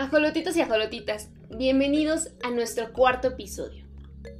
Ajolotitos y ajolotitas, bienvenidos a nuestro cuarto episodio.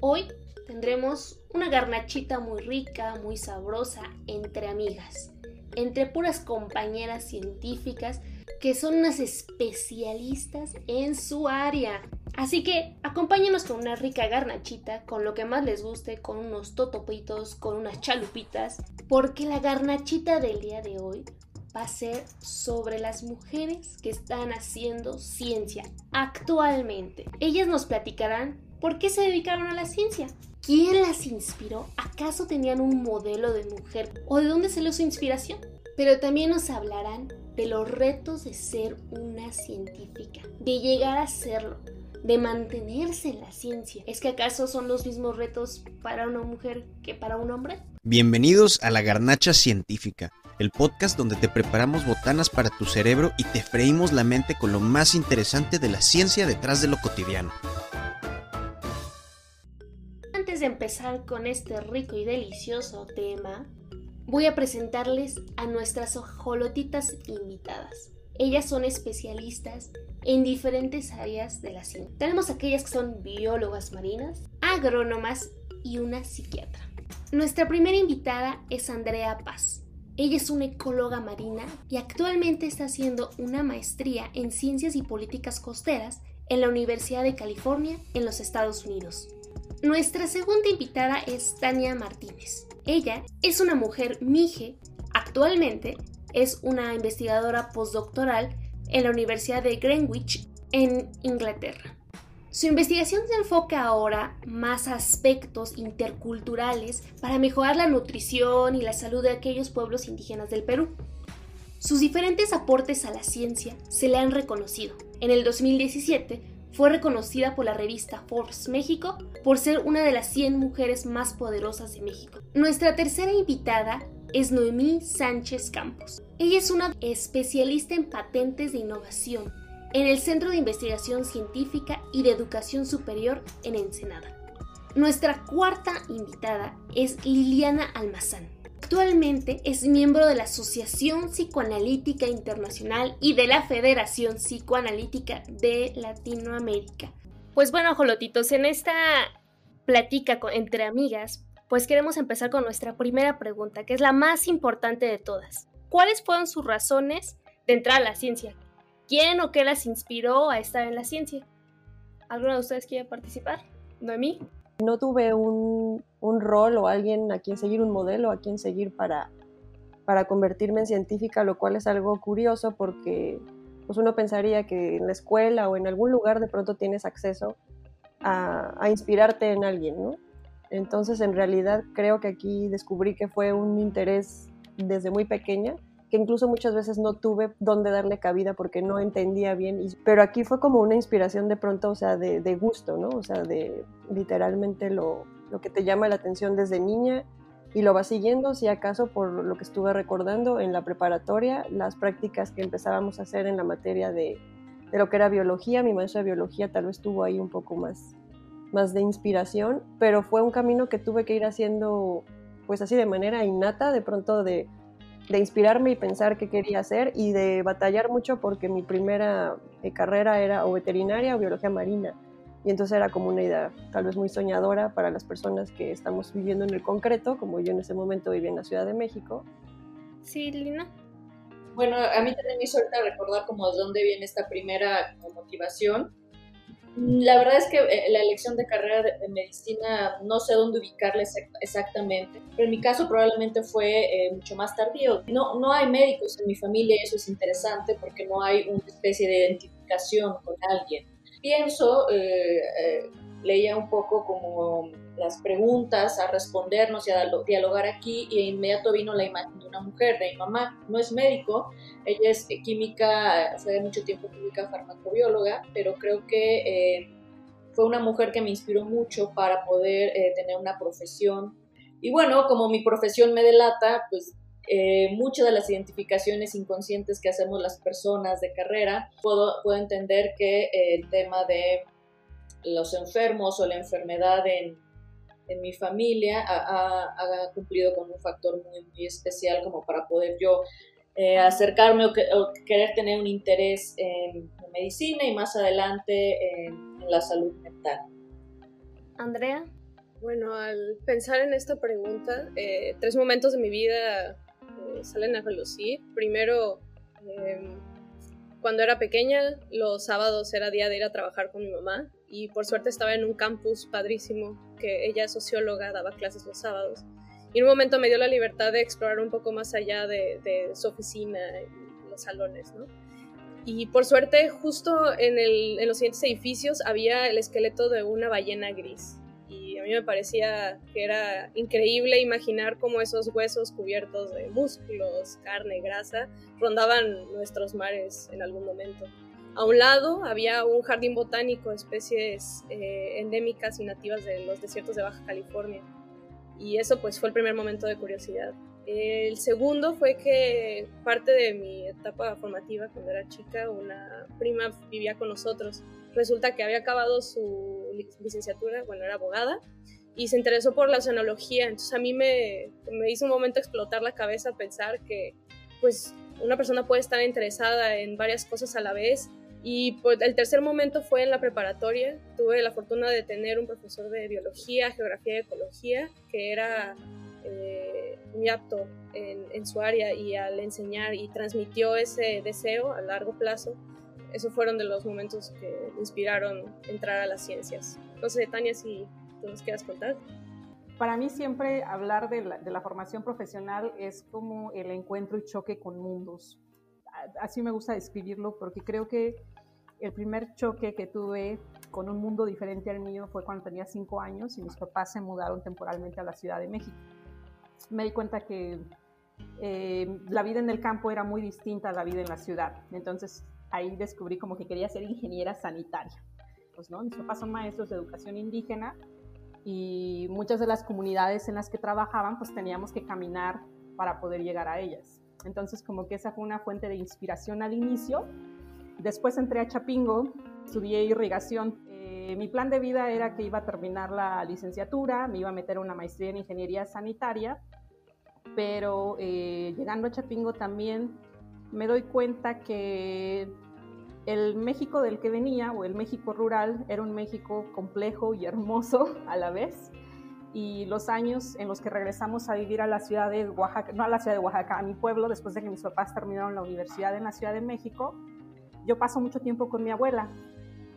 Hoy tendremos una garnachita muy rica, muy sabrosa, entre amigas, entre puras compañeras científicas que son unas especialistas en su área. Así que acompáñenos con una rica garnachita, con lo que más les guste, con unos totopitos, con unas chalupitas, porque la garnachita del día de hoy va a ser sobre las mujeres que están haciendo ciencia actualmente. Ellas nos platicarán por qué se dedicaron a la ciencia. ¿Quién las inspiró? ¿Acaso tenían un modelo de mujer? ¿O de dónde salió su inspiración? Pero también nos hablarán de los retos de ser una científica, de llegar a serlo, de mantenerse en la ciencia. ¿Es que acaso son los mismos retos para una mujer que para un hombre? Bienvenidos a la Garnacha Científica el podcast donde te preparamos botanas para tu cerebro y te freímos la mente con lo más interesante de la ciencia detrás de lo cotidiano. Antes de empezar con este rico y delicioso tema, voy a presentarles a nuestras ojolotitas invitadas. Ellas son especialistas en diferentes áreas de la ciencia. Tenemos aquellas que son biólogas marinas, agrónomas y una psiquiatra. Nuestra primera invitada es Andrea Paz. Ella es una ecóloga marina y actualmente está haciendo una maestría en ciencias y políticas costeras en la Universidad de California en los Estados Unidos. Nuestra segunda invitada es Tania Martínez. Ella es una mujer mije, actualmente es una investigadora postdoctoral en la Universidad de Greenwich en Inglaterra. Su investigación se enfoca ahora más a aspectos interculturales para mejorar la nutrición y la salud de aquellos pueblos indígenas del Perú. Sus diferentes aportes a la ciencia se le han reconocido. En el 2017 fue reconocida por la revista Forbes México por ser una de las 100 mujeres más poderosas de México. Nuestra tercera invitada es Noemí Sánchez Campos. Ella es una especialista en patentes de innovación en el Centro de Investigación Científica y de Educación Superior en Ensenada. Nuestra cuarta invitada es Liliana Almazán. Actualmente es miembro de la Asociación Psicoanalítica Internacional y de la Federación Psicoanalítica de Latinoamérica. Pues bueno, jolotitos, en esta platica entre amigas, pues queremos empezar con nuestra primera pregunta, que es la más importante de todas. ¿Cuáles fueron sus razones de entrar a la ciencia? Quién o qué las inspiró a estar en la ciencia. ¿Alguno de ustedes quiere participar? ¿Noemí? No tuve un, rol o alguien a quien seguir, un modelo a quien seguir para, para convertirme en científica, lo cual es algo curioso porque pues uno pensaría que en la escuela o en algún lugar de pronto tienes acceso a, a inspirarte en alguien, ¿no? Entonces, en realidad, creo que aquí descubrí que fue un interés desde muy pequeña que incluso muchas veces no tuve dónde darle cabida porque no entendía bien. pero aquí fue como una inspiración de pronto, o sea, de, gusto, ¿no? O sea, de literalmente lo, lo, que te llama la atención desde niña y lo vas siguiendo, si acaso, por lo que estuve recordando en la preparatoria, las prácticas que empezábamos a hacer en la materia de, de lo que era biología. Mi maestra de biología tal vez tuvo ahí un poco más, más de inspiración, pero fue un camino que tuve que ir haciendo pues así de manera innata, de pronto de de inspirarme y pensar qué quería hacer y de batallar mucho porque mi primera eh, carrera era o veterinaria o biología marina. Y entonces era como una idea tal vez muy soñadora para las personas que estamos viviendo en el concreto, como yo en ese momento vivía en la Ciudad de México. Sí, Lina. Bueno, a mí también me hizo recordar como de dónde viene esta primera motivación. La verdad es que eh, la elección de carrera de, medicina no sé dónde ubicarla exactamente, pero en mi caso probablemente fue eh, mucho más tardío. No, no hay médicos en mi familia y eso es interesante porque no hay una especie de identificación con alguien. Pienso, eh, leía un poco como las preguntas a respondernos y a dialogar aquí y de inmediato vino la imagen de una mujer, de mi mamá, no es médico, ella es química, de mucho tiempo química farmacobióloga, pero creo que eh, fue una mujer que me inspiró mucho para poder eh, tener una profesión. Y bueno, como mi profesión me delata, pues eh, muchas de las identificaciones inconscientes que hacemos las personas de carrera, puedo, puedo entender que el tema de los enfermos o la enfermedad en, en mi familia ha, ha, cumplido con un factor muy, muy especial como para poder yo eh, acercarme o, querer tener un interés en, en medicina y más adelante en, la salud mental. Andrea. Bueno, al pensar en esta pregunta, eh, tres momentos de mi vida eh, salen a relucir. Primero, em, cuando era pequeña, los sábados era día de ir a trabajar con mi mamá y por suerte estaba en un campus padrísimo, que ella es socióloga, daba clases los sábados. Y en un momento me dio la libertad de explorar un poco más allá de, su oficina y los salones, ¿no? Y por suerte, justo en, en los siguientes edificios había el esqueleto de una ballena gris. Y a mí me parecía que era increíble imaginar cómo esos huesos cubiertos de músculos, carne, grasa, rondaban nuestros mares en algún momento. A un lado había un jardín botánico especies eh, endémicas y nativas de los desiertos de Baja California. Y eso pues fue el primer momento de curiosidad. El segundo fue que parte de mi etapa formativa cuando era chica, una prima vivía con nosotros. Resulta que había acabado su licenciatura, bueno, era abogada, y se interesó por la oceanología. Entonces a mí me, me hizo un momento explotar la cabeza pensar que pues una persona puede estar interesada en varias cosas a la vez y pues, el tercer momento fue en la preparatoria. Tuve la fortuna de tener un profesor de biología, geografía y ecología que era eh, muy apto en, en, su área y al enseñar y transmitió ese deseo a largo plazo. Esos fueron de los momentos que inspiraron entrar a las ciencias. Sé, Tania, si tú nos quieras contar. Para mí siempre hablar de la, de la formación profesional es como el encuentro y choque con mundos así me gusta describirlo porque creo que el primer choque que tuve con un mundo diferente al mío fue cuando tenía cinco años y mis papás se mudaron temporalmente a la Ciudad de México. Me di cuenta que eh, la vida en el campo era muy distinta a la vida en la ciudad. Entonces ahí descubrí como que quería ser ingeniera sanitaria. Pues no, mis papás son maestros de educación indígena y muchas de las comunidades en las que trabajaban pues teníamos que caminar para poder llegar a ellas. Entonces como que esa fue una fuente de inspiración al inicio Después entré a Chapingo, estudié irrigación. Eh, mi plan de vida era que iba a terminar la licenciatura, me iba a meter una maestría en ingeniería sanitaria, pero eh, llegando a Chapingo también me doy cuenta que el México del que venía, o el México rural, era un México complejo y hermoso a la vez. Y los años en los que regresamos a vivir a la ciudad de Oaxaca, no a la ciudad de Oaxaca, a mi pueblo, después de que mis papás terminaron la universidad en la Ciudad de México, yo paso mucho tiempo con mi abuela,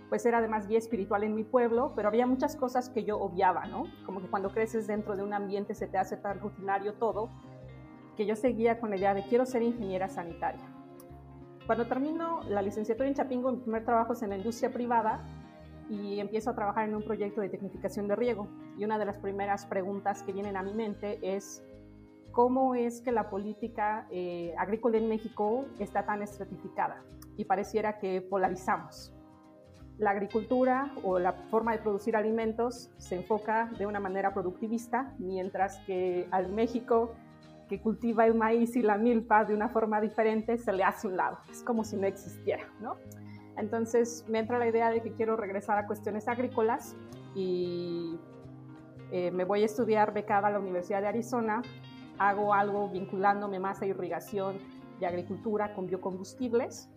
pues era además guía espiritual en mi pueblo, pero había muchas cosas que yo obviaba, ¿no? Como que cuando creces dentro de un ambiente se te hace tan rutinario todo, que yo seguía con la idea de quiero ser ingeniera sanitaria. Cuando termino la licenciatura en Chapingo, mi primer trabajo es en la industria privada y empiezo a trabajar en un proyecto de tecnificación de riego. Y una de las primeras preguntas que vienen a mi mente es, ¿cómo es que la política eh, agrícola en México está tan estratificada? y pareciera que polarizamos. La agricultura o la forma de producir alimentos se enfoca de una manera productivista, mientras que al México que cultiva el maíz y la milpa de una forma diferente se le hace un lado. Es como si no existiera, ¿no? Entonces me entra la idea de que quiero regresar a cuestiones agrícolas y eh, me voy a estudiar becada a la Universidad de Arizona. Hago algo vinculándome más a irrigación y agricultura con biocombustibles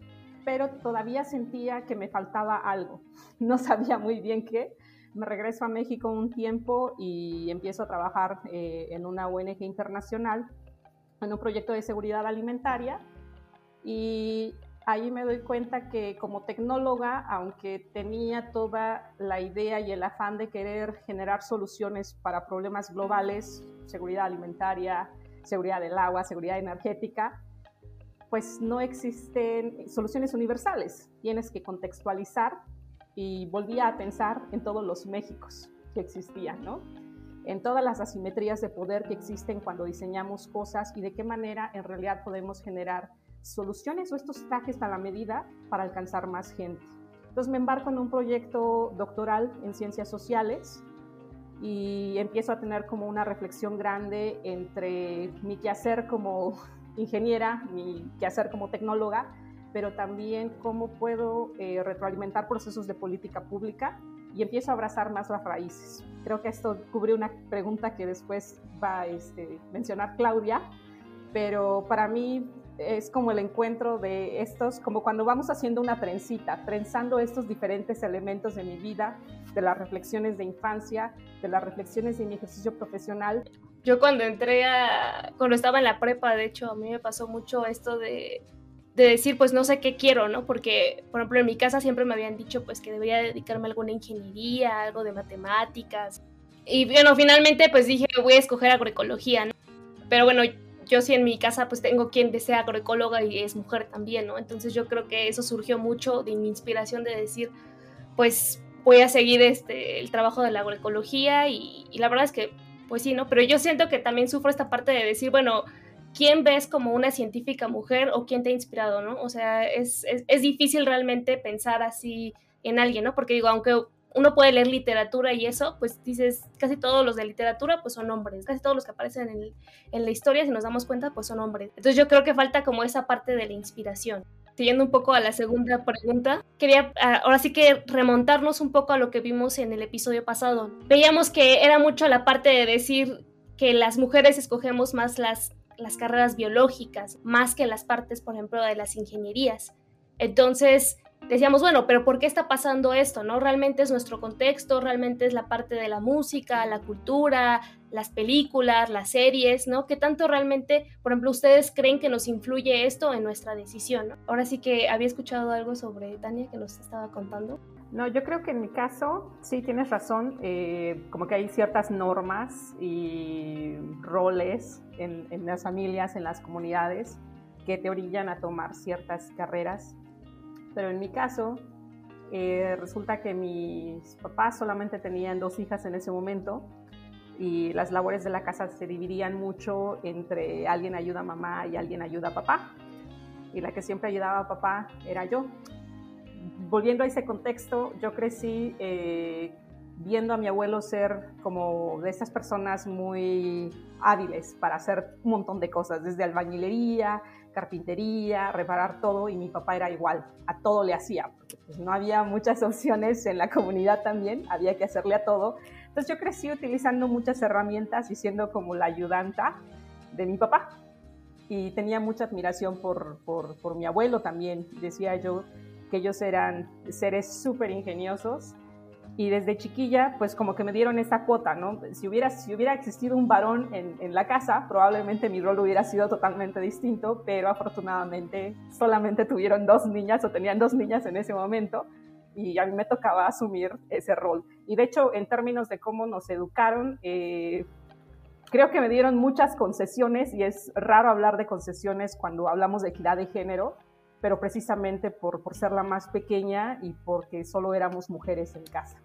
pero todavía sentía que me faltaba algo. No sabía muy bien qué. Me regreso a México un tiempo y empiezo a trabajar eh, en una ONG internacional, en un proyecto de seguridad alimentaria. Y ahí me doy cuenta que como tecnóloga, aunque tenía toda la idea y el afán de querer generar soluciones para problemas globales, seguridad alimentaria, seguridad del agua, seguridad energética, pues no existen soluciones universales. Tienes que contextualizar y volvía a pensar en todos los Méxicos que existían, ¿no? En todas las asimetrías de poder que existen cuando diseñamos cosas y de qué manera en realidad podemos generar soluciones o estos trajes a la medida para alcanzar más gente. Entonces me embarco en un proyecto doctoral en ciencias sociales y empiezo a tener como una reflexión grande entre mi quehacer como ingeniera, mi quehacer como tecnóloga, pero también cómo puedo eh, retroalimentar procesos de política pública y empiezo a abrazar más las raíces. Creo que esto cubre una pregunta que después va a este, mencionar Claudia, pero para mí es como el encuentro de estos, como cuando vamos haciendo una trencita, trenzando estos diferentes elementos de mi vida, de las reflexiones de infancia, de las reflexiones de mi ejercicio profesional. Yo cuando entré a, cuando estaba en la prepa, de hecho, a mí me pasó mucho esto de, de decir, pues no sé qué quiero, ¿no? Porque, por ejemplo, en mi casa siempre me habían dicho, pues que debería dedicarme a alguna ingeniería, algo de matemáticas. Y bueno, finalmente, pues dije, voy a escoger agroecología, ¿no? Pero bueno, yo sí en mi casa pues tengo quien desea agroecóloga y es mujer también, ¿no? Entonces yo creo que eso surgió mucho de mi inspiración de decir, pues voy a seguir este, el trabajo de la agroecología y, la verdad es que, pues sí, ¿no? Pero yo siento que también sufro esta parte de decir, bueno, ¿quién ves como una científica mujer o quién te ha inspirado, ¿no? O sea, es, es difícil realmente pensar así en alguien, ¿no? Porque digo, aunque uno puede leer literatura y eso, pues dices, casi todos los de literatura pues son hombres, casi todos los que aparecen en, en, la historia, si nos damos cuenta, pues son hombres. Entonces yo creo que falta como esa parte de la inspiración. Siguiendo un poco a la segunda pregunta, quería ah, ahora sí que remontarnos un poco a lo que vimos en el episodio pasado. Veíamos que era mucho la parte de decir que las mujeres escogemos más las, las carreras biológicas, más que las partes, por ejemplo, de las ingenierías. Entonces, decíamos, bueno, pero ¿por qué está pasando esto? ¿No? Realmente es nuestro contexto, realmente es la parte de la música, la cultura, las películas, las series, ¿no? ¿Qué tanto realmente, por ejemplo, ustedes creen que nos influye esto en nuestra decisión? Ahora sí que había escuchado algo sobre Tania que nos estaba contando. No, yo creo que en mi caso sí tienes razón, eh, como que hay ciertas normas y roles en, en las familias, en las comunidades, que te orillan a tomar ciertas carreras pero en mi caso eh, resulta que mis papás solamente tenían dos hijas en ese momento y las labores de la casa se dividían mucho entre alguien ayuda a mamá y alguien ayuda a papá. Y la que siempre ayudaba a papá era yo. Volviendo a ese contexto, yo crecí eh, viendo a mi abuelo ser como de esas personas muy hábiles para hacer un montón de cosas, desde albañilería, carpintería, reparar todo y mi papá era igual, a todo le hacía, pues, no había muchas opciones en la comunidad también, había que hacerle a todo. Entonces yo crecí utilizando muchas herramientas y siendo como la ayudanta de mi papá. Y tenía mucha admiración por, por, por mi abuelo también. Decía yo que ellos eran seres súper ingeniosos y desde chiquilla, pues como que me dieron esta cuota, ¿no? Si hubiera, si hubiera existido un varón en, en, la casa, probablemente mi rol hubiera sido totalmente distinto, pero afortunadamente solamente tuvieron dos niñas o tenían dos niñas en ese momento y a mí me tocaba asumir ese rol. Y de hecho, en términos de cómo nos educaron, eh, creo que me dieron muchas concesiones y es raro hablar de concesiones cuando hablamos de equidad de género, pero precisamente por, por ser la más pequeña y porque solo éramos mujeres en casa.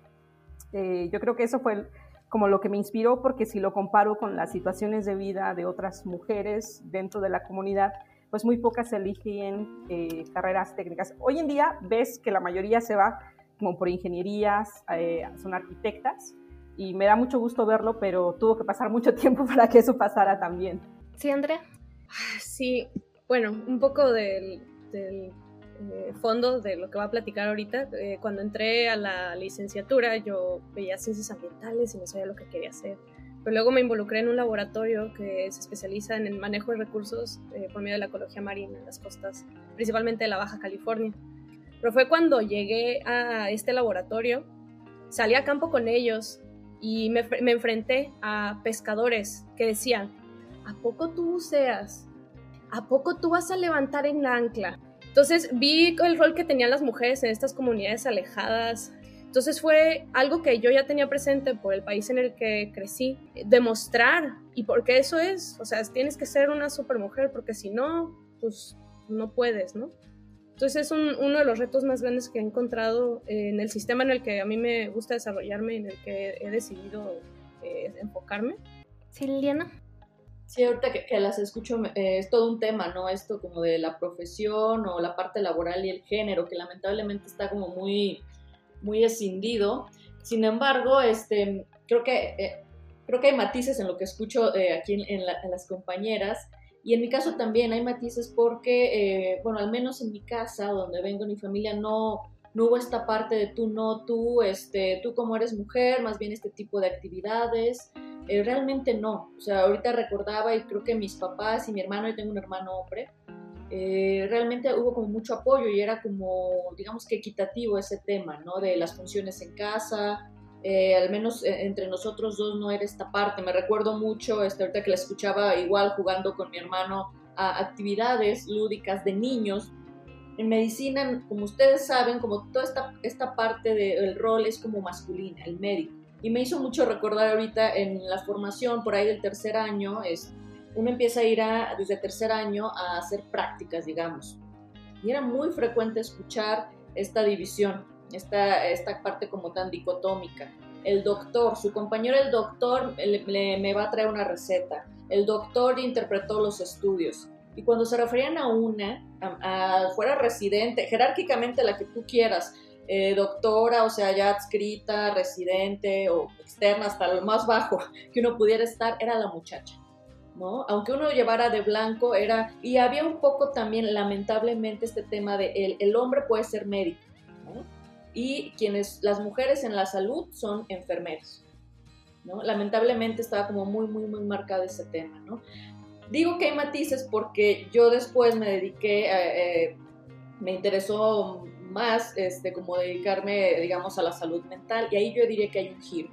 Eh, yo creo que eso fue como lo que me inspiró, porque si lo comparo con las situaciones de vida de otras mujeres dentro de la comunidad, pues muy pocas eligen eh, carreras técnicas. Hoy en día ves que la mayoría se va como por ingenierías, eh, son arquitectas, y me da mucho gusto verlo, pero tuvo que pasar mucho tiempo para que eso pasara también. Sí, Andrea. Sí, bueno, un poco del, del eh, fondo de lo que va a platicar ahorita. Eh, cuando entré a la licenciatura yo veía ciencias ambientales y no sabía lo que quería hacer. Pero luego me involucré en un laboratorio que se especializa en el manejo de recursos eh, por medio de la ecología marina en las costas, principalmente de la Baja California. Pero fue cuando llegué a este laboratorio, salí a campo con ellos y me, me enfrenté a pescadores que decían, ¿a poco tú buceas? ¿A poco tú vas a levantar en la ancla? Entonces vi el rol que tenían las mujeres en estas comunidades alejadas. Entonces fue algo que yo ya tenía presente por el país en el que crecí, demostrar y porque eso es, o sea, tienes que ser una super mujer porque si no, pues no puedes, ¿no? Entonces es uno de los retos más grandes que he encontrado en el sistema en el que a mí me gusta desarrollarme, en el que he decidido eh, enfocarme. Sí, Liliana. Sí, ahorita que, las escucho eh, es todo un tema, ¿no? Esto como de la profesión o la parte laboral y el género, que lamentablemente está como muy, muy escindido. Sin embargo, este, creo, que, eh, creo que hay matices en lo que escucho eh, aquí en, las compañeras. Y en mi caso también hay matices porque, bueno, al menos en mi casa, donde vengo, mi familia, no, no hubo esta parte de tú no, tú, este, tú como eres mujer, más bien este tipo de actividades. Eh, realmente no. O sea, ahorita recordaba y creo que mis papás y mi hermano, yo tengo un hermano hombre, eh, realmente hubo como mucho apoyo y era como, digamos que equitativo ese tema, ¿no? De las funciones en casa, eh, al menos eh, entre nosotros dos no era esta parte. Me recuerdo mucho, este, ahorita que la escuchaba igual jugando con mi hermano a actividades lúdicas de niños. En medicina, como ustedes saben, como toda esta, esta parte del rol es como masculina, el médico. Y me hizo mucho recordar ahorita en la formación, por ahí del tercer año, es, uno empieza a ir a, desde tercer año a hacer prácticas, digamos. Y era muy frecuente escuchar esta división, esta, esta parte como tan dicotómica. El doctor, su compañero el doctor me va a traer una receta. El doctor interpretó los estudios. Y cuando se referían a una, a, fuera residente, jerárquicamente la que tú quieras, eh, doctora, o sea, ya adscrita, residente o externa, hasta lo más bajo que uno pudiera estar, era la muchacha. ¿no? Aunque uno llevara de blanco, era. Y había un poco también, lamentablemente, este tema de el, hombre puede ser médico. Y quienes, las mujeres en la salud son enfermeras, ¿no? Lamentablemente estaba como muy, muy, muy marcado ese tema, ¿no? Digo que hay matices porque yo después me dediqué, eh, me interesó más este, como dedicarme, digamos, a la salud mental y ahí yo diría que hay un giro.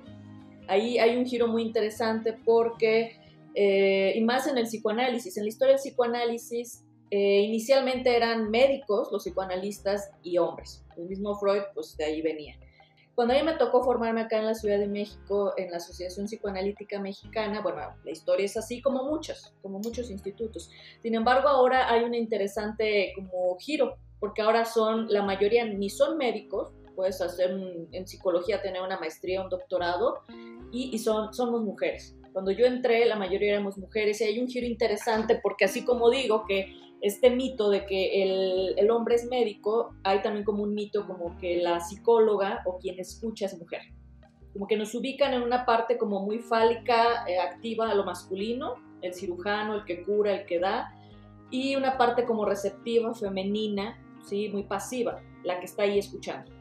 Ahí hay un giro muy interesante porque, eh, y más en el psicoanálisis, en la historia del psicoanálisis, eh, inicialmente eran médicos, los psicoanalistas y hombres. El mismo Freud, pues de ahí venía. Cuando a mí me tocó formarme acá en la Ciudad de México, en la Asociación Psicoanalítica Mexicana, bueno, la historia es así como muchas, como muchos institutos. Sin embargo, ahora hay un interesante como giro porque ahora son, la mayoría ni son médicos, puedes hacer en psicología, tener una maestría, un doctorado, y, y, son, somos mujeres. Cuando yo entré, la mayoría éramos mujeres, y hay un giro interesante porque así como digo que este mito de que el, el hombre es médico, hay también como un mito como que la psicóloga o quien escucha es mujer. Como que nos ubican en una parte como muy fálica, eh, activa a lo masculino, el cirujano, el que cura, el que da, y una parte como receptiva, femenina, ¿sí? Muy pasiva, la que está ahí escuchando.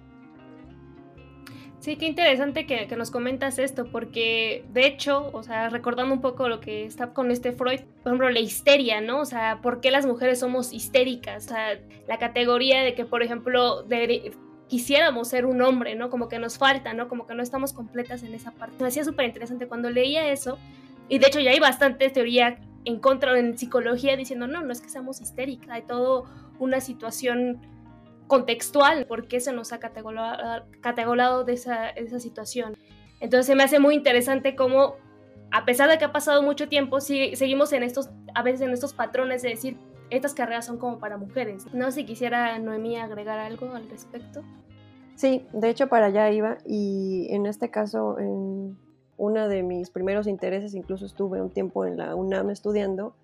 Sí, qué interesante que, nos comentas esto, porque de hecho, o sea, recordando un poco lo que está con este Freud, por ejemplo, la histeria, ¿no? O sea, ¿por qué las mujeres somos histéricas? O sea, la categoría de que, por ejemplo, quisiéramos ser un hombre, ¿no? Como que nos falta, ¿no? Como que no estamos completas en esa parte. Me hacía súper interesante cuando leía eso, y de hecho ya hay bastante teoría en contra en psicología diciendo, no, no es que seamos histéricas, hay todo una situación contextual, por qué se nos ha categorizado de esa, esa situación. Entonces me hace muy interesante cómo, a pesar de que ha pasado mucho tiempo, seguimos en estos, a veces en estos patrones de decir, estas carreras son como para mujeres. No sé si quisiera Noemí agregar algo al respecto. Sí, de hecho para allá iba y en este caso, en uno de mis primeros intereses, incluso estuve un tiempo en la UNAM estudiando,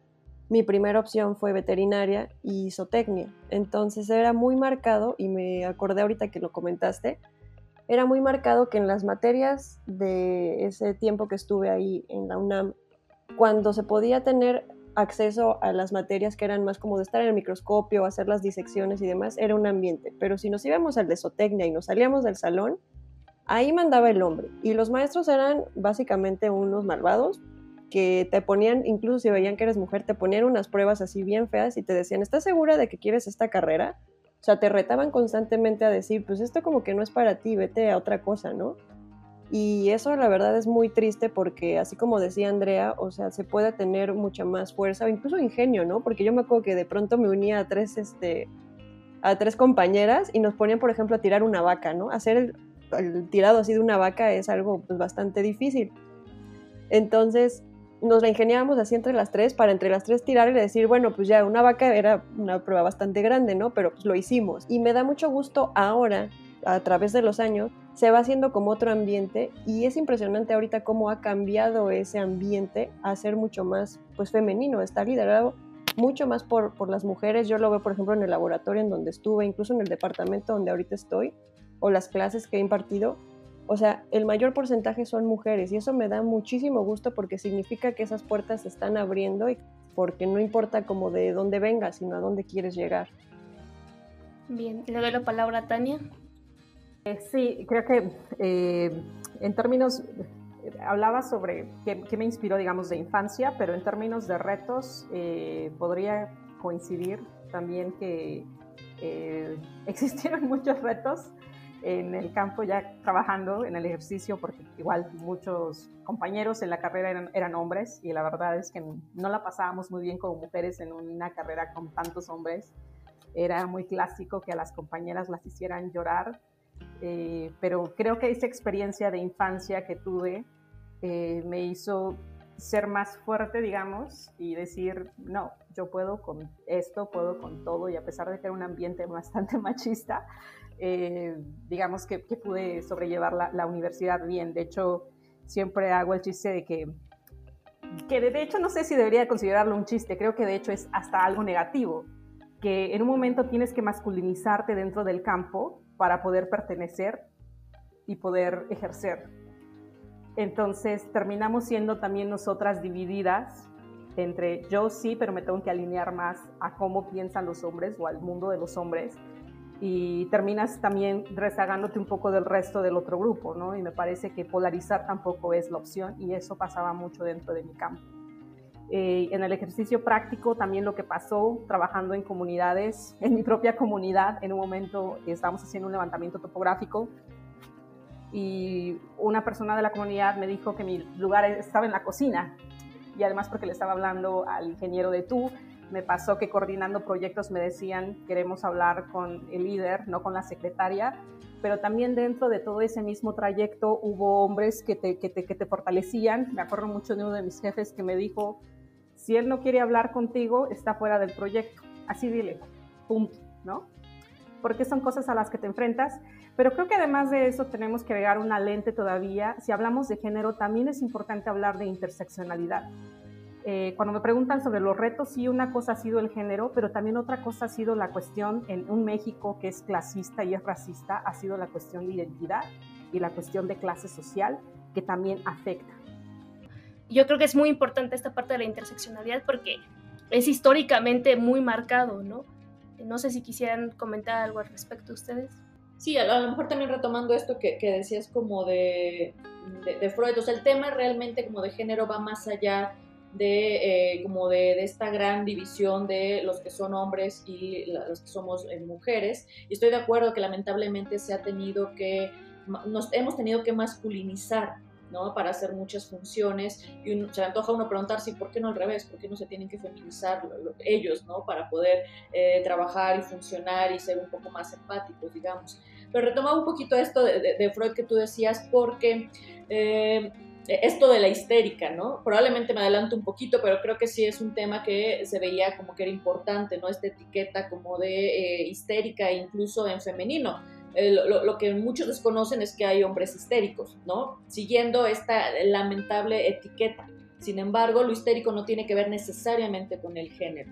mi primera opción fue veterinaria y zootecnia. Entonces era muy marcado, y me acordé ahorita que lo comentaste, era muy marcado que en las materias de ese tiempo que estuve ahí en la UNAM, cuando se podía tener acceso a las materias que eran más como de estar en el microscopio, hacer las disecciones y demás, era un ambiente. Pero si nos íbamos al de zootecnia y nos salíamos del salón, ahí mandaba el hombre. Y los maestros eran básicamente unos malvados, que te ponían, incluso si veían que eres mujer, te ponían unas pruebas así bien feas y te decían, ¿estás segura de que quieres esta carrera? O sea, te retaban constantemente a decir, pues esto como que no es para ti, vete a otra cosa, ¿no? Y eso la verdad es muy triste porque así como decía Andrea, o sea, se puede tener mucha más fuerza o incluso ingenio, ¿no? Porque yo me acuerdo que de pronto me unía a tres, este, a tres compañeras y nos ponían, por ejemplo, a tirar una vaca, ¿no? Hacer el, el tirado así de una vaca es algo pues, bastante difícil. Entonces, nos la ingeniábamos así entre las tres para entre las tres tirar y decir, bueno, pues ya una vaca era una prueba bastante grande, ¿no? Pero pues lo hicimos. Y me da mucho gusto ahora, a través de los años, se va haciendo como otro ambiente y es impresionante ahorita cómo ha cambiado ese ambiente a ser mucho más, pues femenino, está liderado mucho más por, por las mujeres. Yo lo veo, por ejemplo, en el laboratorio en donde estuve, incluso en el departamento donde ahorita estoy, o las clases que he impartido o sea, el mayor porcentaje son mujeres y eso me da muchísimo gusto porque significa que esas puertas se están abriendo y porque no importa como de dónde vengas, sino a dónde quieres llegar. Bien, le doy la palabra a Tania. Eh, sí, creo que eh, en términos, hablaba sobre qué, me inspiró, digamos, de infancia, pero en términos de retos eh, podría coincidir también que eh, existieron muchos retos en el campo ya trabajando en el ejercicio, porque igual muchos compañeros en la carrera eran, eran, hombres y la verdad es que no la pasábamos muy bien como mujeres en una carrera con tantos hombres. Era muy clásico que a las compañeras las hicieran llorar, eh, pero creo que esa experiencia de infancia que tuve eh, me hizo ser más fuerte, digamos, y decir, no, yo puedo con esto, puedo con todo, y a pesar de que era un ambiente bastante machista, eh, digamos que, pude sobrellevar la, la, universidad bien. De hecho, siempre hago el chiste de que, que de hecho no sé si debería considerarlo un chiste, creo que de hecho es hasta algo negativo, que en un momento tienes que masculinizarte dentro del campo para poder pertenecer y poder ejercer. Entonces terminamos siendo también nosotras divididas entre yo sí, pero me tengo que alinear más a cómo piensan los hombres o al mundo de los hombres y terminas también rezagándote un poco del resto del otro grupo, ¿no? Y me parece que polarizar tampoco es la opción y eso pasaba mucho dentro de mi campo. Eh, en el ejercicio práctico también lo que pasó trabajando en comunidades, en mi propia comunidad, en un momento estábamos haciendo un levantamiento topográfico y una persona de la comunidad me dijo que mi lugar estaba en la cocina y además porque le estaba hablando al ingeniero de tú, me pasó que coordinando proyectos me decían queremos hablar con el líder, no con la secretaria, pero también dentro de todo ese mismo trayecto hubo hombres que te, fortalecían. Me acuerdo mucho de uno de mis jefes que me dijo, si él no quiere hablar contigo, está fuera del proyecto. Así dile, punto, ¿no? Porque son cosas a las que te enfrentas. Pero creo que además de eso tenemos que agregar una lente todavía. Si hablamos de género, también es importante hablar de interseccionalidad. Eh, cuando me preguntan sobre los retos, sí, una cosa ha sido el género, pero también otra cosa ha sido la cuestión en un México que es clasista y es racista, ha sido la cuestión de identidad y la cuestión de clase social que también afecta yo creo que es muy importante esta parte de la interseccionalidad porque es históricamente muy marcado, ¿no? No sé si quisieran comentar algo al respecto ustedes. Sí, a lo mejor también retomando esto que, decías como de, de, Freud, o sea, el tema realmente como de género va más allá de eh, como de, esta gran división de los que son hombres y los que somos eh, mujeres. Y estoy de acuerdo que lamentablemente se ha tenido que, nos hemos tenido que masculinizar para hacer muchas funciones y se le antoja uno preguntar si por qué no al revés, por qué no se tienen que feminizar ellos, ¿no? Para poder eh, trabajar y funcionar y ser un poco más empáticos, digamos. Pero retomaba un poquito esto de, Freud que tú decías porque... Eh, esto de la histérica, ¿no? Probablemente me adelanto un poquito, pero creo que sí es un tema que se veía como que era importante, ¿no? Esta etiqueta como de eh, histérica incluso en femenino. Eh, lo, que muchos desconocen es que hay hombres histéricos, ¿no? Siguiendo esta lamentable etiqueta. Sin embargo, lo histérico no tiene que ver necesariamente con el género.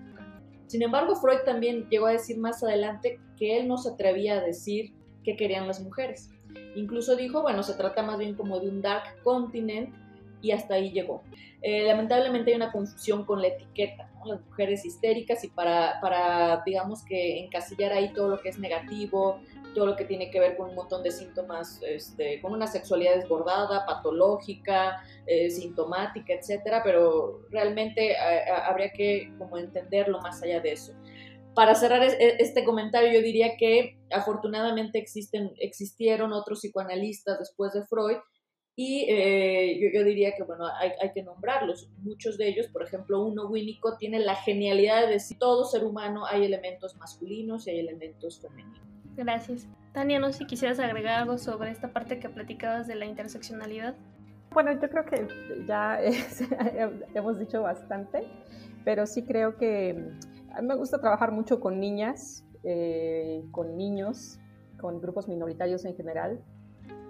Sin embargo, Freud también llegó a decir más adelante que él no se atrevía a decir qué querían las mujeres. Incluso dijo, bueno, se trata más bien como de un dark continent y hasta ahí llegó. Eh, lamentablemente hay una confusión con la etiqueta, las mujeres histéricas y para, para, digamos que encasillar ahí todo lo que es negativo, todo lo que tiene que ver con un montón de síntomas, este, con una sexualidad desbordada, patológica, eh, sintomática, etcétera, pero realmente eh, habría que como entenderlo más allá de eso. Para cerrar e, este comentario, yo diría que afortunadamente existen, existieron otros psicoanalistas después de Freud y eh, yo, yo, diría que, bueno, hay, hay, que nombrarlos. Muchos de ellos, por ejemplo, uno Winnicott tiene la genialidad de decir, todo ser humano hay elementos masculinos y hay elementos femeninos. Gracias. Tania, no sé si quisieras agregar algo sobre esta parte que platicabas de la interseccionalidad. Bueno, yo creo que ya hemos dicho bastante, pero sí creo que me gusta trabajar mucho con niñas, eh, con niños, con grupos minoritarios en general,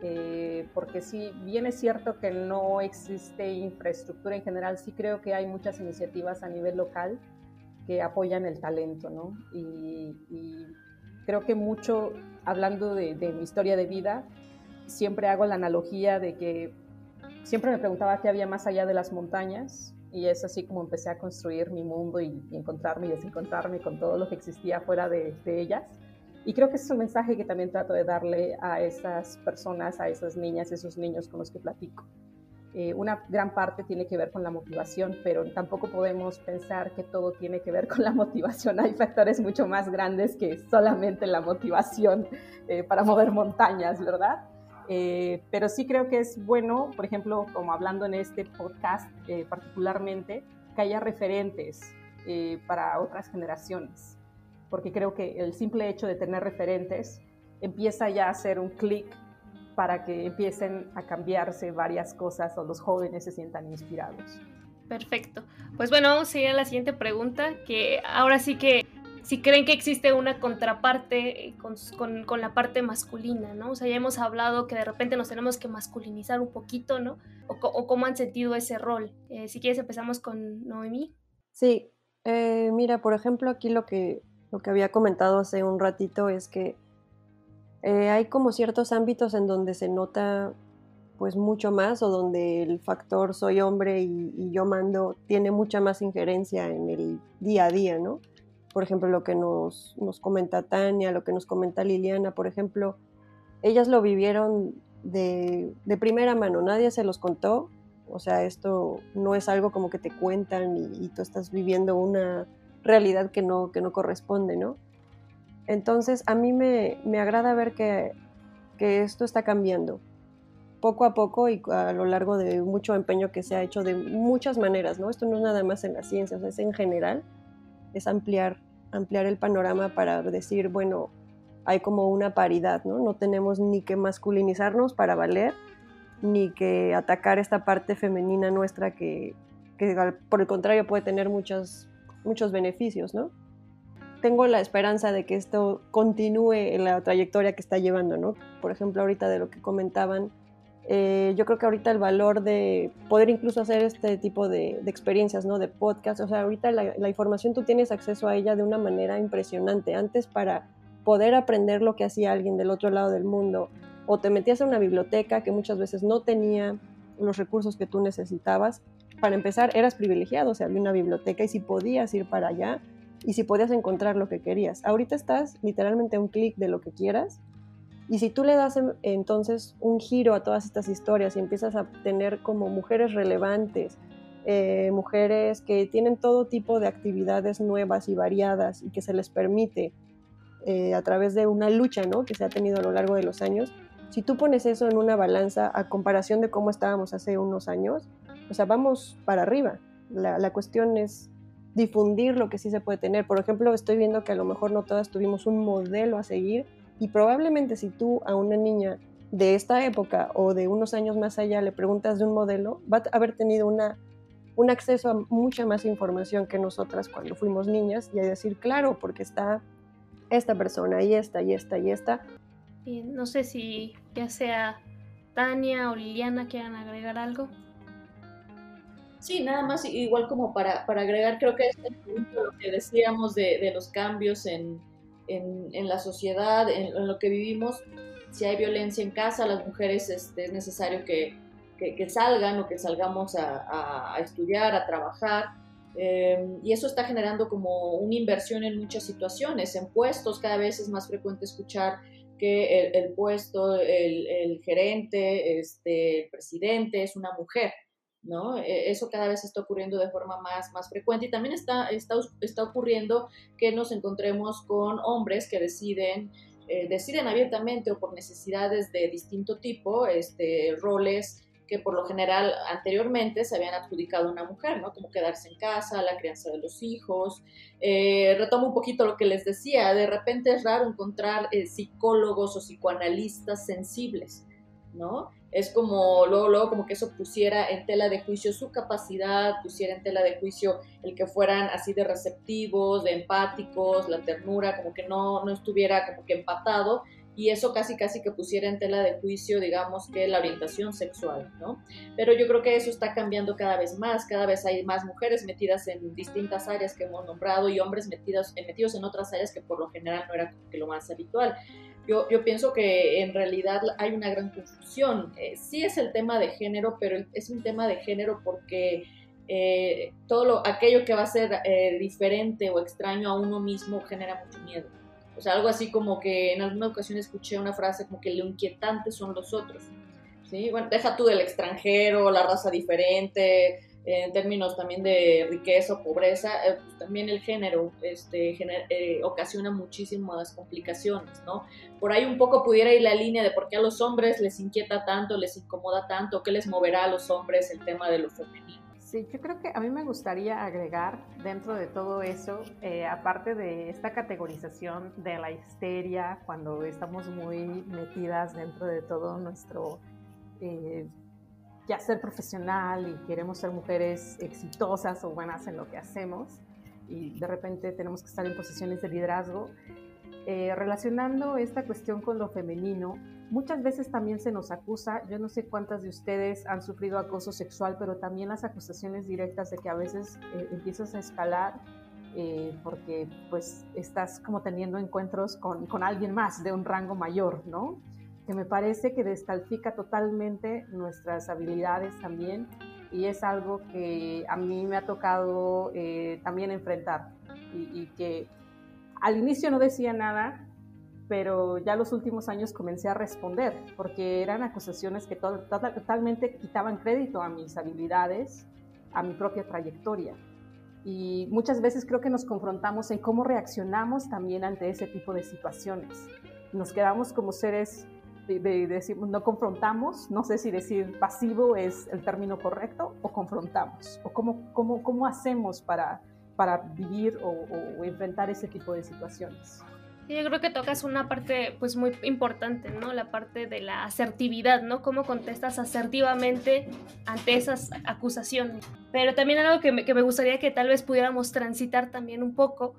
eh, porque si bien es cierto que no existe infraestructura en general, sí creo que hay muchas iniciativas a nivel local que apoyan el talento, ¿no? y creo que mucho, hablando de, mi historia de vida, siempre hago la analogía de que siempre me preguntaba qué había más allá de las montañas y es así como empecé a construir mi mundo y, encontrarme y desencontrarme con todo lo que existía fuera de, ellas. Y creo que es un mensaje que también trato de darle a esas personas, a esas niñas, esos niños con los que platico. eh, una gran parte tiene que ver con la motivación, pero tampoco podemos pensar que todo tiene que ver con la motivación. Hay factores mucho más grandes que solamente la motivación eh, para mover montañas, ¿verdad? Eh, pero sí creo que es bueno, por ejemplo, como hablando en este podcast particularmente, que haya referentes para otras generaciones, porque creo que el simple hecho de tener referentes empieza ya a hacer un clic para que empiecen a cambiarse varias cosas o los jóvenes se sientan inspirados. Perfecto. Pues bueno, vamos a ir a la siguiente pregunta, que ahora sí que si creen que existe una contraparte con, la parte masculina, ¿no? O sea, ya hemos hablado que de repente nos tenemos que masculinizar un poquito, ¿no? O, cómo han sentido ese rol. Eh, si quieres empezamos con Noemí. Sí, eh, mira, por ejemplo, aquí lo que, lo que había comentado hace un ratito es que eh, hay como ciertos ámbitos en donde se nota pues mucho más o donde el factor soy hombre y, yo mando tiene mucha más injerencia en el día a día, ¿no? Por ejemplo, lo que nos, nos comenta Tania, lo que nos comenta Liliana, por ejemplo, ellas lo vivieron de, de, primera mano, nadie se los contó, o sea, esto no es algo como que te cuentan y, tú estás viviendo una realidad que no, que no corresponde, ¿no? Entonces, a mí me, agrada ver que, esto está cambiando poco a poco y a lo largo de mucho empeño que se ha hecho de muchas maneras, ¿no? Esto no es nada más en las ciencias, es en general, es ampliar, ampliar el panorama para decir, bueno, hay como una paridad, ¿no? No tenemos ni que masculinizarnos para valer, ni que atacar esta parte femenina nuestra que, que por el contrario puede tener muchos, muchos beneficios, ¿no? tengo la esperanza de que esto continúe en la trayectoria que está llevando, ¿no? Por ejemplo, ahorita de lo que comentaban, eh, yo creo que ahorita el valor de poder incluso hacer este tipo de, experiencias, ¿no? De podcast, o sea, ahorita la, la, información tú tienes acceso a ella de una manera impresionante. Antes para poder aprender lo que hacía alguien del otro lado del mundo, o te metías a una biblioteca que muchas veces no tenía los recursos que tú necesitabas. Para empezar, eras privilegiado, o sea, había una biblioteca y si podías ir para allá, y si podías encontrar lo que querías. Ahorita estás literalmente a un clic de lo que quieras y si tú le das entonces un giro a todas estas historias y empiezas a tener como mujeres relevantes, eh, mujeres que tienen todo tipo de actividades nuevas y variadas y que se les permite eh, a través de una lucha ¿no? que se ha tenido a lo largo de los años, si tú pones eso en una balanza a comparación de cómo estábamos hace unos años, o sea, vamos para arriba. La, la cuestión es difundir lo que sí se puede tener. Por ejemplo, estoy viendo que a lo mejor no todas tuvimos un modelo a seguir y probablemente si tú a una niña de esta época o de unos años más allá le preguntas de un modelo, va a haber tenido una, un acceso a mucha más información que nosotras cuando fuimos niñas y a decir, claro, porque está esta persona y esta y esta y esta. no sé si ya sea Tania o Liliana quieran agregar algo. Sí, nada más, igual como para, para agregar, creo que es el punto lo que decíamos de, de los cambios en, en, la sociedad, en, lo que vivimos. Si hay violencia en casa, las mujeres este, es necesario que, que, salgan o que salgamos a, a, estudiar, a trabajar. Eh, y eso está generando como una inversión en muchas situaciones, en puestos. Cada vez es más frecuente escuchar que el, el puesto, el, el gerente, este, el presidente es una mujer. ¿No? E, eso cada vez está ocurriendo de forma más, más frecuente y también está, está, está ocurriendo que nos encontremos con hombres que deciden, eh, deciden abiertamente o por necesidades de distinto tipo, este, roles que por lo general anteriormente se habían adjudicado a una mujer, ¿no? Como quedarse en casa, la crianza de los hijos. Eh, retomo un poquito lo que les decía, de repente es raro encontrar eh, psicólogos o psicoanalistas sensibles, ¿no? Es como luego, luego como que eso pusiera en tela de juicio su capacidad, pusiera en tela de juicio el que fueran así de receptivos, de empáticos, la ternura, como que no, no estuviera como que empatado y eso casi casi que pusiera en tela de juicio, digamos que la orientación sexual, ¿no? Pero yo creo que eso está cambiando cada vez más, cada vez hay más mujeres metidas en distintas áreas que hemos nombrado y hombres metidos, metidos en otras áreas que por lo general no era que lo más habitual. Yo, yo pienso que en realidad hay una gran confusión. Eh, sí es el tema de género, pero es un tema de género porque eh, todo lo, aquello que va a ser eh, diferente o extraño a uno mismo genera mucho miedo. O sea, algo así como que en alguna ocasión escuché una frase como que lo inquietante son los otros. ¿sí? Bueno, deja tú del extranjero, la raza diferente, en términos también de riqueza o pobreza, eh, pues también el género este, eh, ocasiona muchísimas complicaciones, ¿no? Por ahí un poco pudiera ir la línea de por qué a los hombres les inquieta tanto, les incomoda tanto, qué les moverá a los hombres el tema de lo femenino. Sí, yo creo que a mí me gustaría agregar dentro de todo eso, eh, aparte de esta categorización de la histeria, cuando estamos muy metidas dentro de todo nuestro ya ser profesional y queremos ser mujeres exitosas o buenas en lo que hacemos y de repente tenemos que estar en posiciones de liderazgo. Eh, relacionando esta cuestión con lo femenino, muchas veces también se nos acusa, yo no sé cuántas de ustedes han sufrido acoso sexual, pero también las acusaciones directas de que a veces eh, empiezas a escalar eh, porque pues estás como teniendo encuentros con, con alguien más de un rango mayor, ¿no? que me parece que descalifica totalmente nuestras habilidades también y es algo que a mí me ha tocado eh, también enfrentar y, que al inicio no decía nada, pero ya los últimos años comencé a responder porque eran acusaciones que totalmente quitaban crédito a mis habilidades, a mi propia trayectoria. Y muchas veces creo que nos confrontamos en cómo reaccionamos también ante ese tipo de situaciones. Nos quedamos como seres de, no confrontamos, no sé si decir pasivo es el término correcto, o confrontamos, o cómo, cómo, cómo hacemos para, para vivir o, enfrentar ese tipo de situaciones. Yo creo que tocas una parte pues muy importante, ¿no? La parte de la asertividad, ¿no? Cómo contestas asertivamente ante esas acusaciones. Pero también algo que me, que me gustaría que tal vez pudiéramos transitar también un poco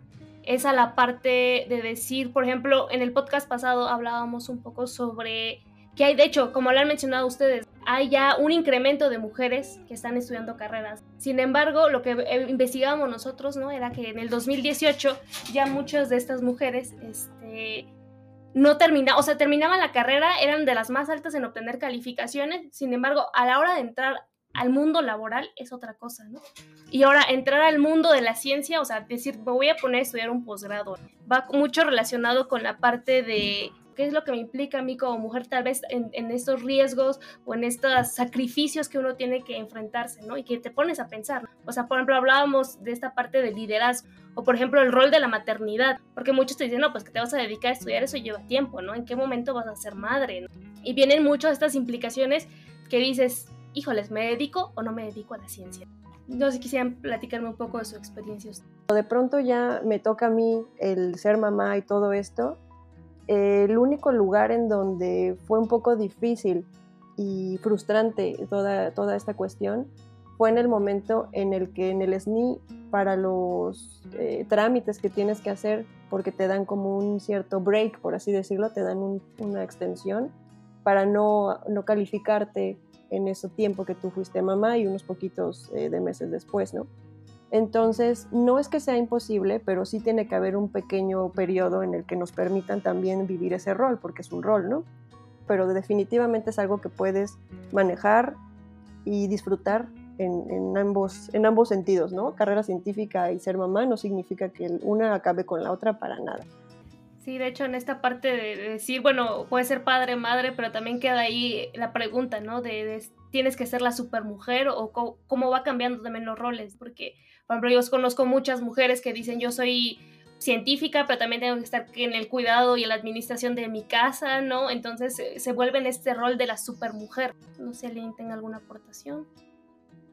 es a la parte de decir, por ejemplo, en el podcast pasado hablábamos un poco sobre que hay, de hecho, como lo han mencionado ustedes, hay ya un incremento de mujeres que están estudiando carreras. Sin embargo, lo que investigábamos nosotros, ¿no? Era que en el 2018 ya muchas de estas mujeres, este, no terminaban, o sea, terminaban la carrera, eran de las más altas en obtener calificaciones, sin embargo, a la hora de entrar al mundo laboral es otra cosa, ¿no? Y ahora entrar al mundo de la ciencia, o sea, decir, me voy a poner a estudiar un posgrado, va mucho relacionado con la parte de qué es lo que me implica a mí como mujer tal vez en, en, estos riesgos o en estos sacrificios que uno tiene que enfrentarse, ¿no? Y que te pones a pensar. O sea, por ejemplo, hablábamos de esta parte del liderazgo o por ejemplo el rol de la maternidad, porque muchos te dicen, no, pues que te vas a dedicar a estudiar, eso lleva tiempo, ¿no? ¿En qué momento vas a ser madre? Y vienen muchas estas implicaciones que dices, híjoles, ¿me dedico o no me dedico a la ciencia? No sé si quisieran platicarme un poco de su experiencia. De pronto ya me toca a mí el ser mamá y todo esto. El único lugar en donde fue un poco difícil y frustrante toda, toda esta cuestión fue en el momento en el que en el SNI para los eh, trámites que tienes que hacer, porque te dan como un cierto break, por así decirlo, te dan una extensión para no, no calificarte en ese tiempo que tú fuiste mamá y unos poquitos eh, de meses después, ¿no? Entonces, no es que sea imposible, pero sí tiene que haber un pequeño periodo en el que nos permitan también vivir ese rol, porque es un rol, ¿no? Pero definitivamente es algo que puedes manejar y disfrutar en, ambos, en ambos sentidos, ¿no? Carrera científica y ser mamá no significa que una acabe con la otra para nada. Sí, de hecho, en esta parte de decir, bueno, puede ser padre, madre, pero también queda ahí la pregunta, ¿no? De, tienes que ser la supermujer o cómo, va cambiando también los roles, porque, por ejemplo, yo conozco muchas mujeres que dicen, yo soy científica, pero también tengo que estar en el cuidado y en la administración de mi casa, ¿no? Entonces se vuelve en este rol de la supermujer. No sé si alguien tenga alguna aportación.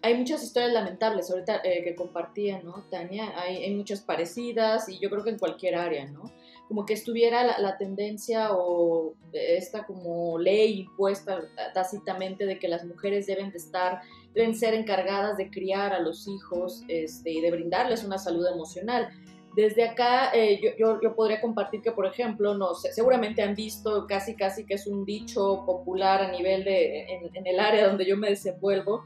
Hay muchas historias lamentables ahorita eh, que compartía, ¿no, Tania? Hay, hay muchas parecidas y yo creo que en cualquier área, ¿no? Como que estuviera la, tendencia o esta como ley impuesta tácitamente de que las mujeres deben de estar, deben ser encargadas de criar a los hijos este, y de brindarles una salud emocional. Desde acá eh, yo, yo, podría compartir que, por ejemplo, no seguramente han visto casi casi que es un dicho popular a nivel de, en, el área donde yo me desenvuelvo,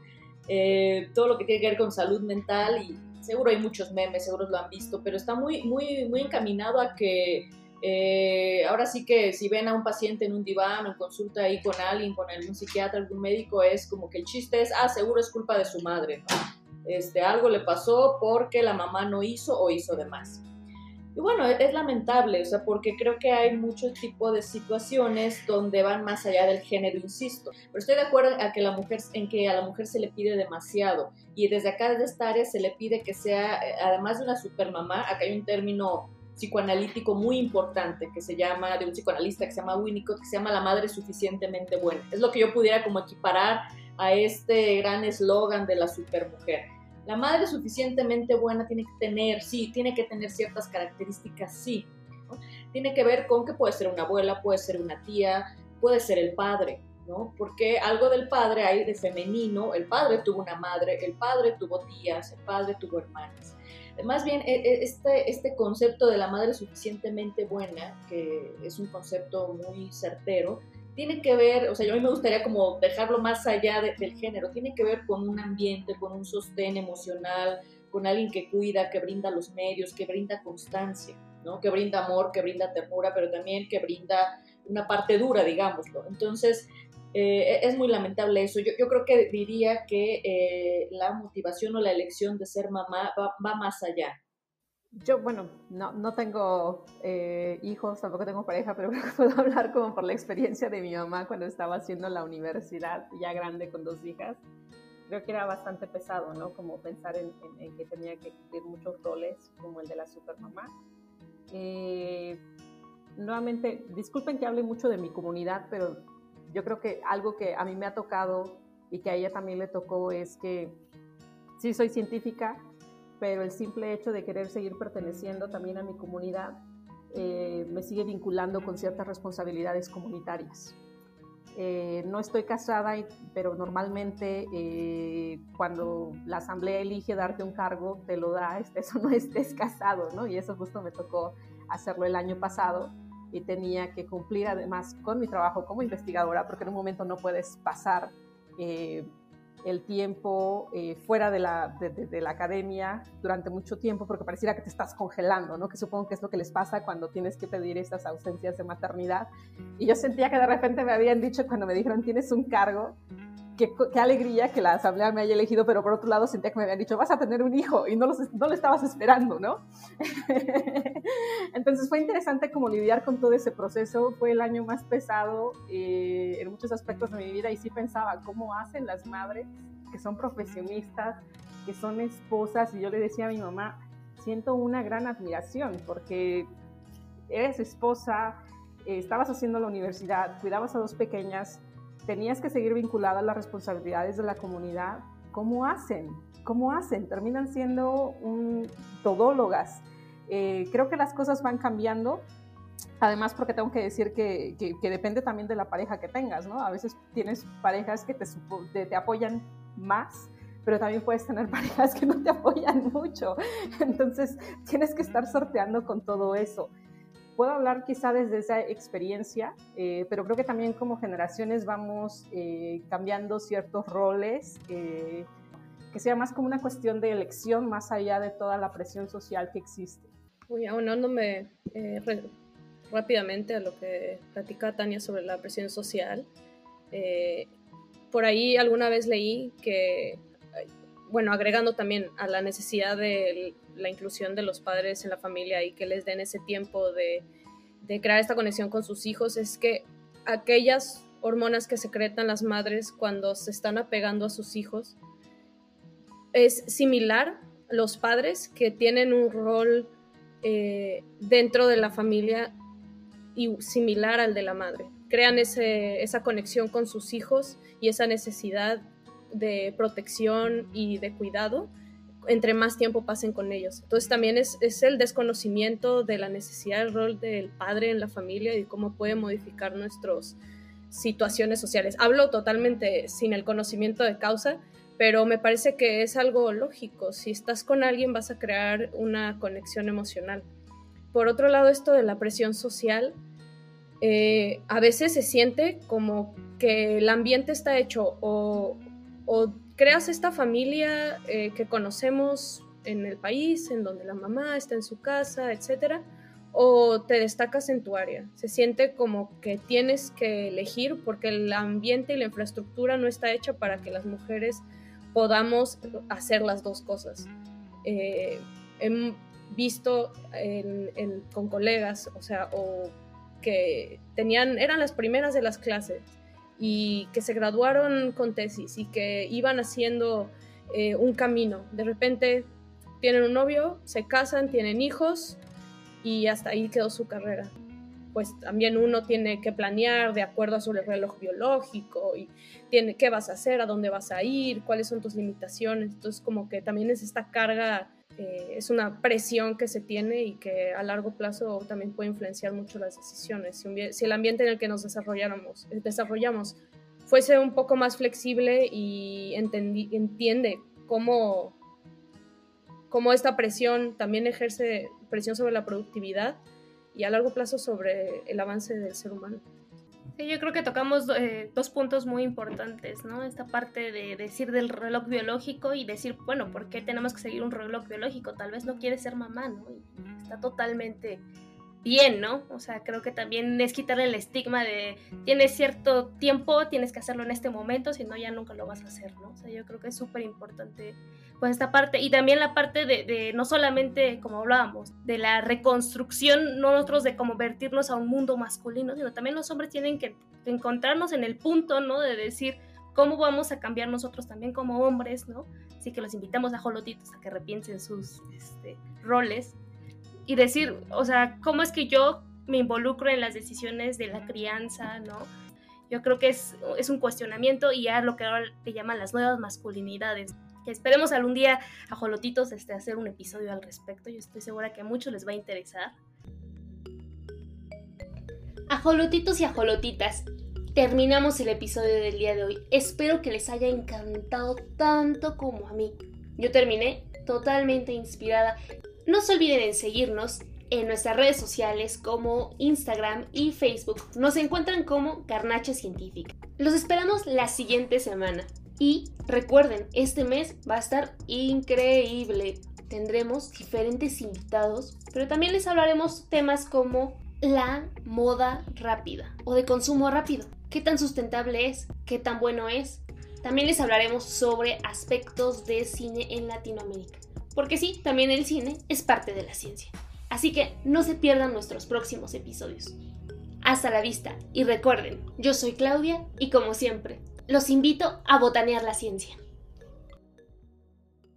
eh, todo lo que tiene que ver con salud mental y seguro hay muchos memes, seguro lo han visto, pero está muy, muy, muy encaminado a que eh, ahora sí que si ven a un paciente en un diván o en consulta ahí con alguien, con algún psiquiatra, algún médico, es como que el chiste es, ah, seguro es culpa de su madre, Este, algo le pasó porque la mamá no hizo o hizo de más. Y bueno, es, lamentable, o sea, porque creo que hay muchos tipos de situaciones donde van más allá del género, insisto. Pero estoy de acuerdo a que la mujer, en que a la mujer se le pide demasiado. Y desde acá, desde esta área, se le pide que sea, eh, además de una supermamá, acá hay un término psicoanalítico muy importante que se llama, de un psicoanalista que se llama Winnicott, que se llama la madre suficientemente buena. Es lo que yo pudiera como equiparar a este gran eslogan de la supermujer. La madre suficientemente buena tiene que tener, sí, tiene que tener ciertas características, sí. Tiene que ver con que puede ser una abuela, puede ser una tía, puede ser el padre, ¿no? Porque algo del padre hay de femenino, el padre tuvo una madre, el padre tuvo tías, el padre tuvo hermanas. Más bien, e, e, este, este concepto de la madre suficientemente buena, que es un concepto muy certero, tiene que ver, o sea, yo a mí me gustaría como dejarlo más allá del género, tiene que ver con un ambiente, con un sostén emocional, con alguien que cuida, que brinda los medios, que brinda constancia, ¿no? Que brinda amor, que brinda ternura, pero también que brinda una parte dura, digámoslo. Entonces, eh, es muy lamentable eso. Yo, yo creo que diría que eh, la motivación o la elección de ser mamá va más allá. Yo, bueno, no, no tengo eh, hijos, tampoco tengo pareja, pero puedo hablar como por la experiencia de mi mamá cuando estaba haciendo la universidad, ya grande con dos hijas. Creo que era bastante pesado, ¿no? Como pensar en, que tenía que cumplir muchos roles, como el de la supermamá. Eh, nuevamente, disculpen que hable mucho de mi comunidad, pero yo creo que algo que a mí me ha tocado y que a ella también le tocó es que sí soy científica, pero el simple hecho de querer seguir perteneciendo también a mi comunidad eh, me sigue vinculando con ciertas responsabilidades comunitarias. Eh, no estoy casada, pero normalmente eh, cuando la asamblea elige darte un cargo, te lo da, eso no estés casado, ¿no? Y eso justo me tocó hacerlo el año pasado y tenía que cumplir además con mi trabajo como investigadora, porque en un momento no puedes pasar el tiempo eh, fuera de la, de, la, academia durante mucho tiempo porque pareciera que te estás congelando, ¿no? Que supongo que es lo que les pasa cuando tienes que pedir estas ausencias de maternidad. Y yo sentía que de repente me habían dicho cuando me dijeron tienes un cargo qué, alegría que la asamblea me haya elegido, pero por otro lado sentía que me habían dicho, vas a tener un hijo y no, no lo estabas esperando, ¿no? Entonces fue interesante como lidiar con todo ese proceso, fue el año más pesado eh, en muchos aspectos de mi vida y sí pensaba, ¿cómo hacen las madres que son profesionistas, que son esposas? Y yo le decía a mi mamá, siento una gran admiración porque eres esposa, eh, estabas haciendo la universidad, cuidabas a dos pequeñas, tenías que seguir vinculada a las responsabilidades de la comunidad, ¿cómo hacen? ¿Cómo hacen? Terminan siendo un, todólogas. Eh, creo que las cosas van cambiando, además porque tengo que decir que, que, depende también de la pareja que tengas, ¿no? A veces tienes parejas que te, te, te apoyan más, pero también puedes tener parejas que no te apoyan mucho. Entonces, tienes que estar sorteando con todo eso puedo hablar quizá desde esa experiencia, eh, pero creo que también como generaciones vamos eh, cambiando ciertos roles, eh, que sea más como una cuestión de elección más allá de toda la presión social que existe. Uy, aunándome rápidamente a lo que platica Tania sobre la presión social, por ahí alguna vez leí que, bueno, agregando también a la necesidad de la inclusión de los padres en la familia y que les den ese tiempo de, crear esta conexión con sus hijos es que aquellas hormonas que secretan las madres cuando se están apegando a sus hijos es similar los padres que tienen un rol eh, dentro de la familia y similar al de la madre. Crean esa conexión con sus hijos y esa necesidad de protección y de cuidado entre más tiempo pasen con ellos. Entonces también es, el desconocimiento de la necesidad del rol del padre en la familia y cómo puede modificar nuestras situaciones sociales. Hablo totalmente sin el conocimiento de causa, pero me parece que es algo lógico. Si estás con alguien vas a crear una conexión emocional. Por otro lado, esto de la presión social, eh, a veces se siente como que el ambiente está hecho o creas esta familia eh, que conocemos en el país, en donde la mamá está en su casa, etcétera, o te destacas en tu área. Se siente como que tienes que elegir porque el ambiente y la infraestructura no está hecha para que las mujeres podamos hacer las dos cosas. Eh, visto con colegas, o sea, que tenían, eran las primeras de las clases y que se graduaron con tesis y que iban haciendo eh, un camino. De repente tienen un novio, se casan, tienen hijos y hasta ahí quedó su carrera. Pues también uno tiene que planear de acuerdo a su reloj biológico y tiene qué vas a hacer, a dónde vas a ir, cuáles son tus limitaciones. Entonces como que también es esta carga eh, es una presión que se tiene y que a largo plazo también puede influenciar mucho las decisiones. Si, el ambiente en el que nos desarrolláramos, eh, desarrollamos fuese un poco más flexible y entiende cómo, cómo esta presión también ejerce presión sobre la productividad y a largo plazo sobre el avance del ser humano. Sí, yo creo que tocamos eh, dos puntos muy importantes, ¿no? Esta parte de decir del reloj biológico y decir, bueno, ¿por qué tenemos que seguir un reloj biológico? Tal vez no quiere ser mamá, ¿no? Y está totalmente bien, ¿no? O sea, creo que también es quitarle el estigma de tienes cierto tiempo, tienes que hacerlo en este momento, si no ya nunca lo vas a hacer, ¿no? O sea, yo creo que es súper importante pues esta parte y también la parte de, no solamente, como hablábamos, de la reconstrucción, no nosotros de convertirnos a un mundo masculino, sino también los hombres tienen que, encontrarnos en el punto, ¿no? De decir, cómo vamos a cambiar nosotros también como hombres, ¿no? Así que los invitamos a Jolotitos a que repiensen sus este, roles y decir, o sea, ¿cómo es que yo me involucro en las decisiones de la crianza, ¿no? Yo creo que es, es un cuestionamiento y ya lo que ahora le llaman las nuevas masculinidades. Esperemos algún día a Jolotitos este, hacer un episodio al respecto. Yo estoy segura que a muchos les va a interesar. Ajolotitos y ajolotitas, terminamos el episodio del día de hoy. Espero que les haya encantado tanto como a mí. Yo terminé totalmente inspirada no se olviden en seguirnos en nuestras redes sociales como Instagram y Facebook. Nos encuentran como Garnacha Científica. Los esperamos la siguiente semana. Y recuerden, este mes va a estar increíble. Tendremos diferentes invitados, pero también les hablaremos temas como la moda rápida o de consumo rápido. ¿Qué tan sustentable es? ¿Qué tan bueno es? También les hablaremos sobre aspectos de cine en Latinoamérica porque sí, también el cine es parte de la ciencia. Así que no se pierdan nuestros próximos episodios. Hasta la vista y recuerden, yo soy Claudia y como siempre, los invito a botanear la ciencia.